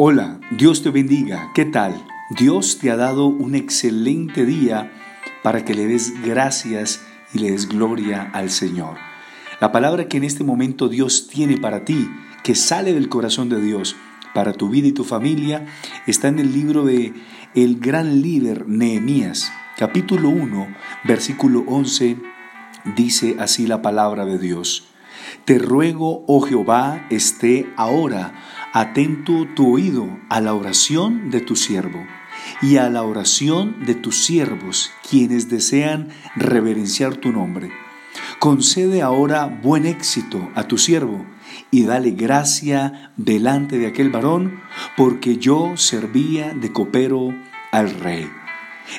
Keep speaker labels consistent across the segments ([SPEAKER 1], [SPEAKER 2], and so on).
[SPEAKER 1] Hola, Dios te bendiga. ¿Qué tal? Dios te ha dado un excelente día para que le des gracias y le des gloria al Señor. La palabra que en este momento Dios tiene para ti, que sale del corazón de Dios para tu vida y tu familia, está en el libro de el gran líder Nehemías, capítulo 1, versículo 11, dice así la palabra de Dios. Te ruego, oh Jehová, esté ahora atento tu oído a la oración de tu siervo y a la oración de tus siervos, quienes desean reverenciar tu nombre. Concede ahora buen éxito a tu siervo y dale gracia delante de aquel varón, porque yo servía de copero al rey.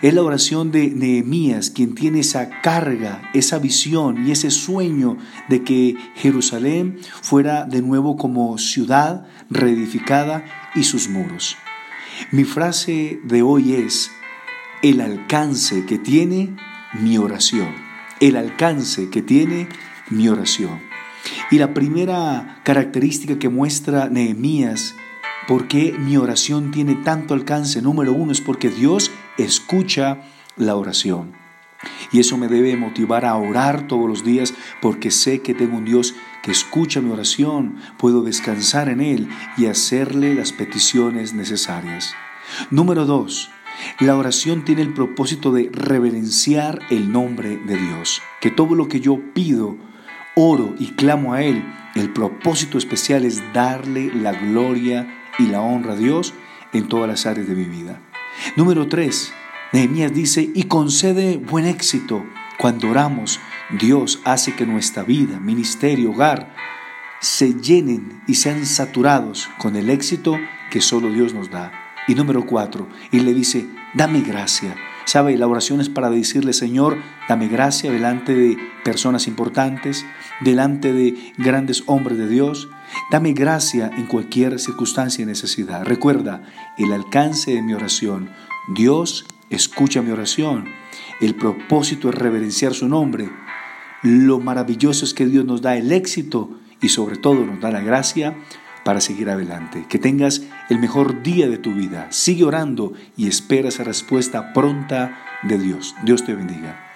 [SPEAKER 1] Es la oración de Nehemías quien tiene esa carga, esa visión y ese sueño de que Jerusalén fuera de nuevo como ciudad reedificada y sus muros. Mi frase de hoy es el alcance que tiene mi oración. El alcance que tiene mi oración. Y la primera característica que muestra Nehemías ¿Por qué mi oración tiene tanto alcance? Número uno es porque Dios escucha la oración. Y eso me debe motivar a orar todos los días porque sé que tengo un Dios que escucha mi oración, puedo descansar en Él y hacerle las peticiones necesarias. Número dos, la oración tiene el propósito de reverenciar el nombre de Dios. Que todo lo que yo pido, oro y clamo a Él, el propósito especial es darle la gloria y la honra a Dios en todas las áreas de mi vida. Número 3. Nehemías dice, y concede buen éxito. Cuando oramos, Dios hace que nuestra vida, ministerio, hogar, se llenen y sean saturados con el éxito que solo Dios nos da. Y número 4. Y le dice, dame gracia Sabe, la oración es para decirle, Señor, dame gracia delante de personas importantes, delante de grandes hombres de Dios. Dame gracia en cualquier circunstancia y necesidad. Recuerda el alcance de mi oración. Dios escucha mi oración. El propósito es reverenciar su nombre. Lo maravilloso es que Dios nos da el éxito y sobre todo nos da la gracia para seguir adelante. Que tengas el mejor día de tu vida. Sigue orando y espera esa respuesta pronta de Dios. Dios te bendiga.